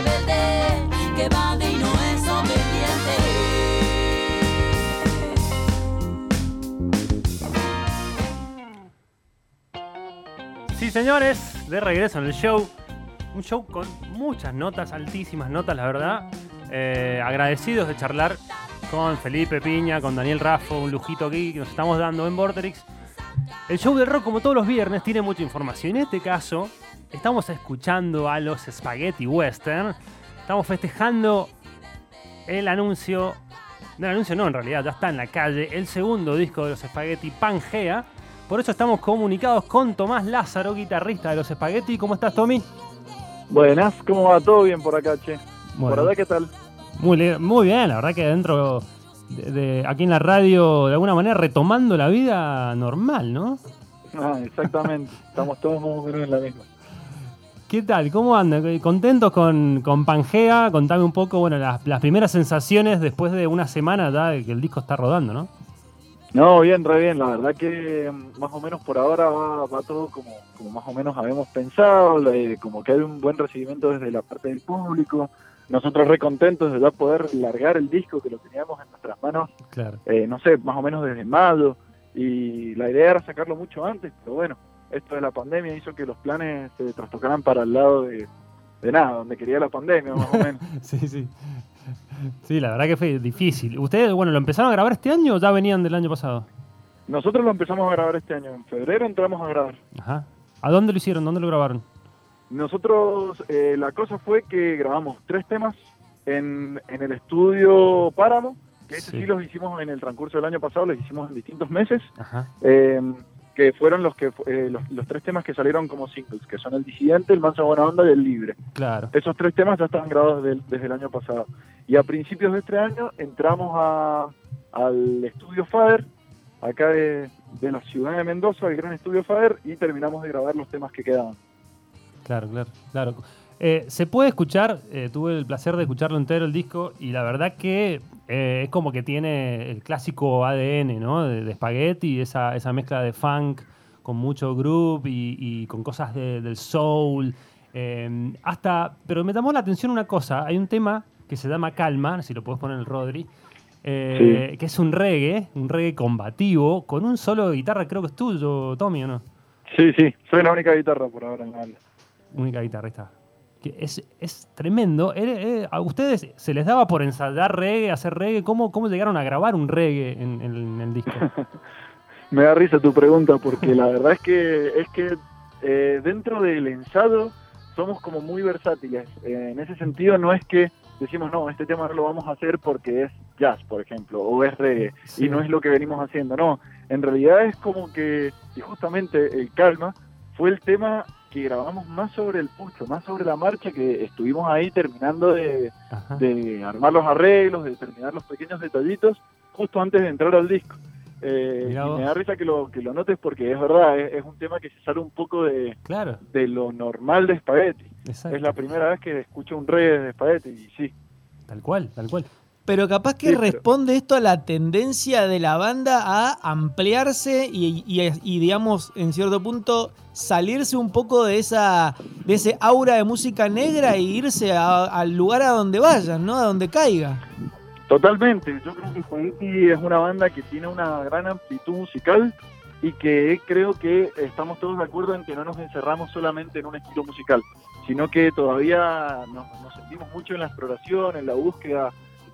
Rebelde que va de y no es obediente. Sí, señores, de regreso en el show. Un show con muchas notas, altísimas notas, la verdad. Eh, agradecidos de charlar con Felipe Piña, con Daniel Raffo, un lujito aquí que nos estamos dando en Vorterix. El show del rock, como todos los viernes, tiene mucha información. En este caso, estamos escuchando a los Spaghetti Western. Estamos festejando el anuncio. No, el anuncio no, en realidad, ya está en la calle. El segundo disco de los Spaghetti, Pangea. Por eso estamos comunicados con Tomás Lázaro, guitarrista de los Spaghetti. ¿Cómo estás, Tommy? Buenas, ¿cómo va? ¿Todo bien por acá, che? Bueno. ¿Por allá qué tal? Muy, muy bien, la verdad que dentro de, de- aquí en la radio, de alguna manera retomando la vida normal, ¿no? Ah, exactamente. Estamos todos más en la misma. ¿Qué tal? ¿Cómo andan? ¿Contentos con, con Pangea? Contame un poco, bueno, las, las primeras sensaciones después de una semana ya de que el disco está rodando, ¿no? No, bien, re bien. La verdad que mm, más o menos por ahora va, va todo como, como más o menos habíamos pensado. la- como que hay un buen recibimiento desde la parte del público. Nosotros re contentos de ya poder largar el disco que lo teníamos en nuestras manos, Claro. eh, no sé, más o menos desde mayo. Y la idea era sacarlo mucho antes, pero bueno, esto de la pandemia hizo que los planes se trastocaran para el lado de, de nada, donde quería la pandemia, más o menos. Sí, sí. Sí, la verdad que fue difícil. ¿Ustedes, bueno, lo empezaron a grabar este año o ya venían del año pasado? Nosotros lo empezamos a grabar este año. En febrero entramos a grabar. Ajá. ¿A dónde lo hicieron? ¿Dónde lo grabaron? Nosotros, eh, la cosa fue que grabamos tres temas en, en el estudio Páramo, que ese Sí. sí. los hicimos en el transcurso del año pasado, los hicimos en distintos meses, Ajá. eh, que fueron los que eh, los, los tres temas que salieron como singles, que son El Disidente, El Manso Buena Onda y El Libre. Claro. Esos tres temas ya estaban grabados desde, el- desde el año pasado. Y a principios de este año entramos a, al estudio Fader, acá de, de la ciudad de Mendoza, el gran estudio Fader, y terminamos de grabar los temas que quedaban. Claro, claro, claro. Eh, se puede escuchar, eh, tuve el placer de escucharlo entero el disco y la verdad que eh, es como que tiene el clásico ADN, ¿no? De, de Spaghetti, esa, esa mezcla de funk con mucho groove y, y con cosas de- del soul. eh, hasta, pero me llamó la atención una cosa, hay un tema que se llama Calma, si lo puedes poner en el Rodri, eh, que es un reggae, un reggae combativo, con un solo de guitarra, creo que es tuyo, Tommy, ¿o no? Sí, sí, soy la única guitarra por ahora en la banda. única guitarrista. Que es, es tremendo. Eh, eh, ¿A ustedes se les daba por ensayar reggae, hacer reggae? ¿Cómo, cómo llegaron a grabar un reggae en, en- en el disco? Me da risa tu pregunta porque la verdad es que es que eh, dentro del ensayo somos como muy versátiles. Eh, en ese sentido no es que decimos no, este tema no lo vamos a hacer porque es jazz, por ejemplo, o es reggae Sí. y no es lo que venimos haciendo. No, en realidad es como que y justamente el calma fue el tema que grabamos más sobre el pucho, más sobre la marcha que estuvimos ahí terminando de, armar los arreglos, de terminar los pequeños detallitos justo antes de entrar al disco. Eh, y me da risa que lo, que lo notes porque es verdad, es, es un tema que se sale un poco de, Claro, de lo normal de Spaghetti. exacto. Es la primera vez que escucho un reggae de Spaghetti y sí. Tal cual, tal cual. Pero capaz que Sí, pero- responde esto a la tendencia de la banda a ampliarse y, y- y, digamos, en cierto punto, salirse un poco de esa de ese aura de música negra e irse a- al lugar a donde vayan, ¿no? A donde caiga. Totalmente, yo creo que Spaghetti es una banda que tiene una gran amplitud musical y que creo que estamos todos de acuerdo en que no nos encerramos solamente en un estilo musical, sino que todavía nos, nos sentimos mucho en la exploración, en la búsqueda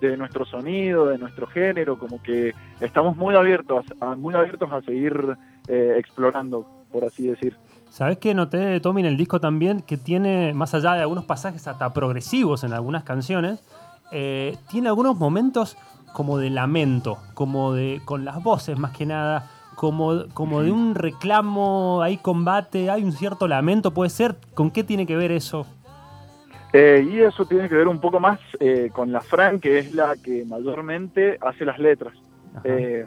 de nuestro sonido, de nuestro género, como que estamos muy abiertos a, muy abiertos a seguir eh, explorando, por así decir. ¿Sabés que noté, Tommy, en el disco también que tiene, más allá de algunos pasajes hasta progresivos en algunas canciones, eh, tiene algunos momentos como de lamento, como de con las voces más que nada, como, como de un reclamo, hay combate, hay un cierto lamento, puede ser. ¿Con qué tiene que ver eso? Eh, y eso tiene que ver un poco más eh, con la Fran, que es la que mayormente hace las letras. Eh,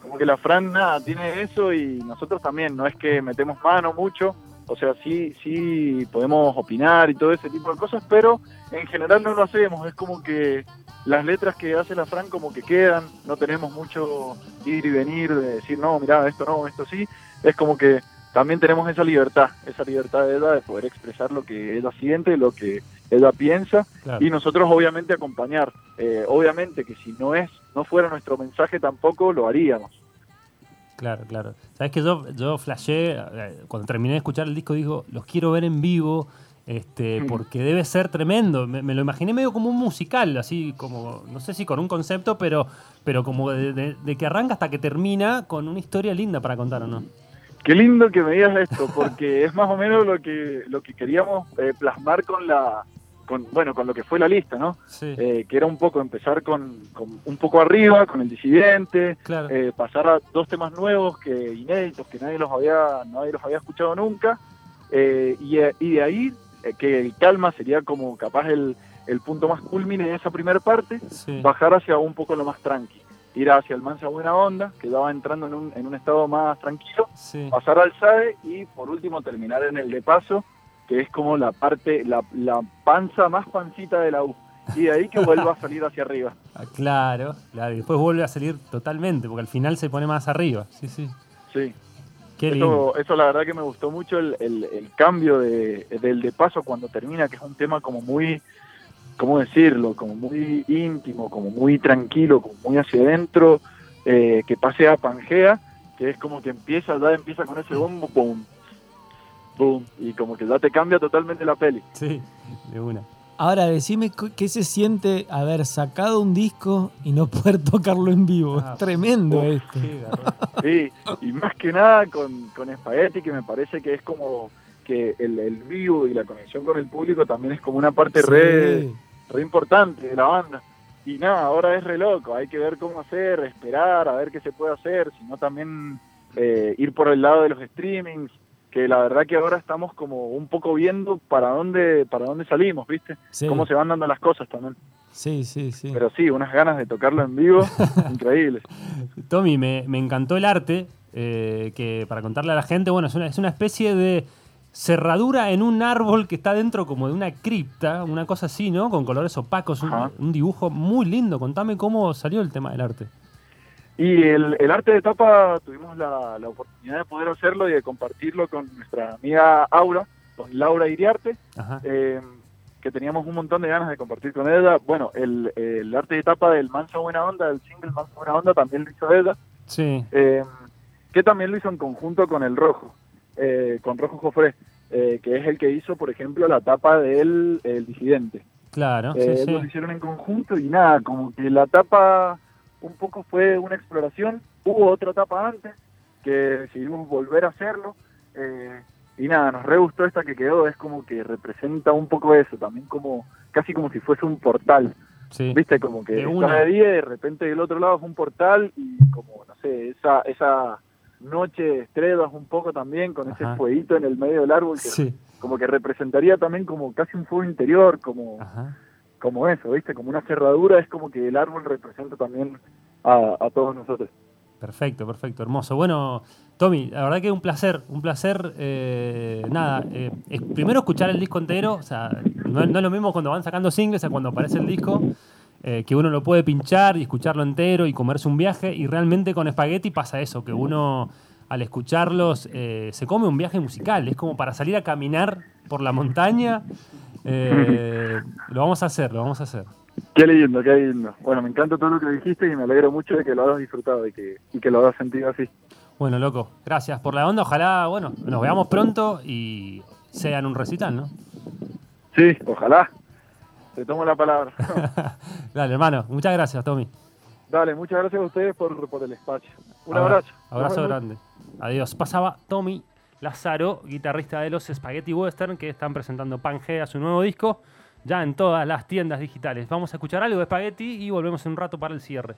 como que la Fran nada, tiene eso y nosotros también, no es que metemos mano mucho, o sea, sí, sí podemos opinar y todo ese tipo de cosas, pero en general no lo hacemos, es como que las letras que hace la Fran como que quedan, no tenemos mucho ir y venir de decir, no, mira, esto no, esto sí, es como que también tenemos esa libertad, esa libertad de ella de poder expresar lo que ella siente, lo que ella piensa Claro. y nosotros obviamente acompañar. Eh, obviamente que si no es, no fuera nuestro mensaje tampoco lo haríamos. Claro, claro. Sabes que yo, yo flashé, eh, cuando terminé de escuchar el disco, digo, los quiero ver en vivo, este, Mm. porque debe ser tremendo. Me, me lo imaginé medio como un musical, así como, no sé si con un concepto, pero, pero como de, de- de que arranca hasta que termina con una historia linda para contar, ¿o no? Qué lindo que me digas esto, porque es más o menos lo que lo que queríamos eh, plasmar con la con bueno con lo que fue la lista, ¿no? Sí, Eh, que era un poco empezar con, con un poco arriba, con el disidente, claro. eh, pasar a dos temas nuevos que inéditos que nadie los había nadie los había escuchado nunca eh, y, y de ahí que el calma sería como capaz el, el punto más culmine de esa primera parte sí. bajar hacia un poco lo más tranqui ir hacia el mansa buena onda que ya va entrando en un, en un estado más tranquilo sí. pasar al SADE y por último terminar en el de paso que es como la parte la, la panza más pancita de la U y de ahí que vuelva a salir hacia arriba Ah, claro, claro. Y después vuelve a salir totalmente, porque al final se pone más arriba. Sí, sí. sí Qué lindo. Eso, eso la verdad que me gustó mucho el, el- el cambio de, del de paso cuando termina, que es un tema como muy, ¿cómo decirlo? Como muy íntimo, como muy tranquilo, como muy hacia adentro, eh, que pase a Pangea, que es como que empieza, ya empieza con ese bombo, boom, boom, y como que ya te cambia totalmente la peli. Sí, de una. Ahora, decime qué se siente haber sacado un disco y no poder tocarlo en vivo. Ah, es tremendo uf, esto. Sí, y más que nada con, con Spaghetti, que me parece que es como que el, el vivo y la conexión con el público también es como una parte Sí. re importante de la banda. Y nada, ahora es re loco, hay que ver cómo hacer, esperar, a ver qué se puede hacer, sino también eh, ir por el lado de los streamings, que la verdad que ahora estamos como un poco viendo para dónde para dónde salimos, ¿viste? Sí, Cómo se van dando las cosas también. sí, sí, sí. Pero sí, unas ganas de tocarlo en vivo, increíbles. Tommy, me, me encantó el arte, eh, que para contarle a la gente, bueno, es una, es una especie de cerradura en un árbol que está dentro como de una cripta, una cosa así, ¿no? Con colores opacos, un, dibujo muy lindo. Contame cómo salió el tema del arte. Y el, el arte de tapa tuvimos la, la oportunidad de poder hacerlo y de compartirlo con nuestra amiga Aura, con Laura Iriarte, eh, que teníamos un montón de ganas de compartir con ella. Bueno, el, el arte de tapa del Mansa Buena Onda, del single Mansa Buena Onda, también lo hizo ella, Sí, eh, que también lo hizo en conjunto con el Rojo, eh, con Rojo Jofré, eh, que es el que hizo, por ejemplo, la tapa del el Disidente. claro, Eh, sí, ellos sí. lo hicieron en conjunto y nada, como que la tapa un poco fue una exploración. Hubo otra tapa antes que decidimos volver a hacerlo. eh, y nada, nos re gustó esta que quedó. Es como que representa un poco eso, también como casi como si fuese un portal. sí. Viste, como que De una. de día y de repente del otro lado es un portal y como, no sé, esa, esa noche de estrellas un poco también con Ajá. ese fueguito en el medio del árbol que Sí, como que representaría también como casi un fuego interior, como ajá. como eso, ¿viste? Como una cerradura, es como que el árbol representa también a, a todos nosotros. Perfecto, perfecto, hermoso. Bueno, Tommy, la verdad que un placer, un placer. eh, nada, eh, primero escuchar el disco entero, o sea, no, no es lo mismo cuando van sacando singles a cuando aparece el disco, eh, que uno lo puede pinchar y escucharlo entero y comerse un viaje, y realmente con Spaghetti pasa eso, que uno al escucharlos eh, se come un viaje musical, es como para salir a caminar por la montaña. eh, lo vamos a hacer, lo vamos a hacer. Qué lindo, qué lindo. Bueno, me encanta todo lo que dijiste y me alegro mucho de que lo hayas disfrutado y que, y que lo hayas sentido así. Bueno, loco, gracias por la onda. Ojalá, bueno, nos veamos pronto y sean un recital, ¿no? Sí, ojalá. Te tomo la palabra. Dale, hermano. Muchas gracias, Tommy. Dale, muchas gracias a ustedes por, por el espacio. Un Abra- abrazo. Abrazo grande. Adiós. Pasaba Tommy Lazaro, guitarrista de los Spaghetti Western, que están presentando Pangea, su nuevo disco, ya en todas las tiendas digitales. Vamos a escuchar algo de Spaghetti y volvemos en un rato para el cierre.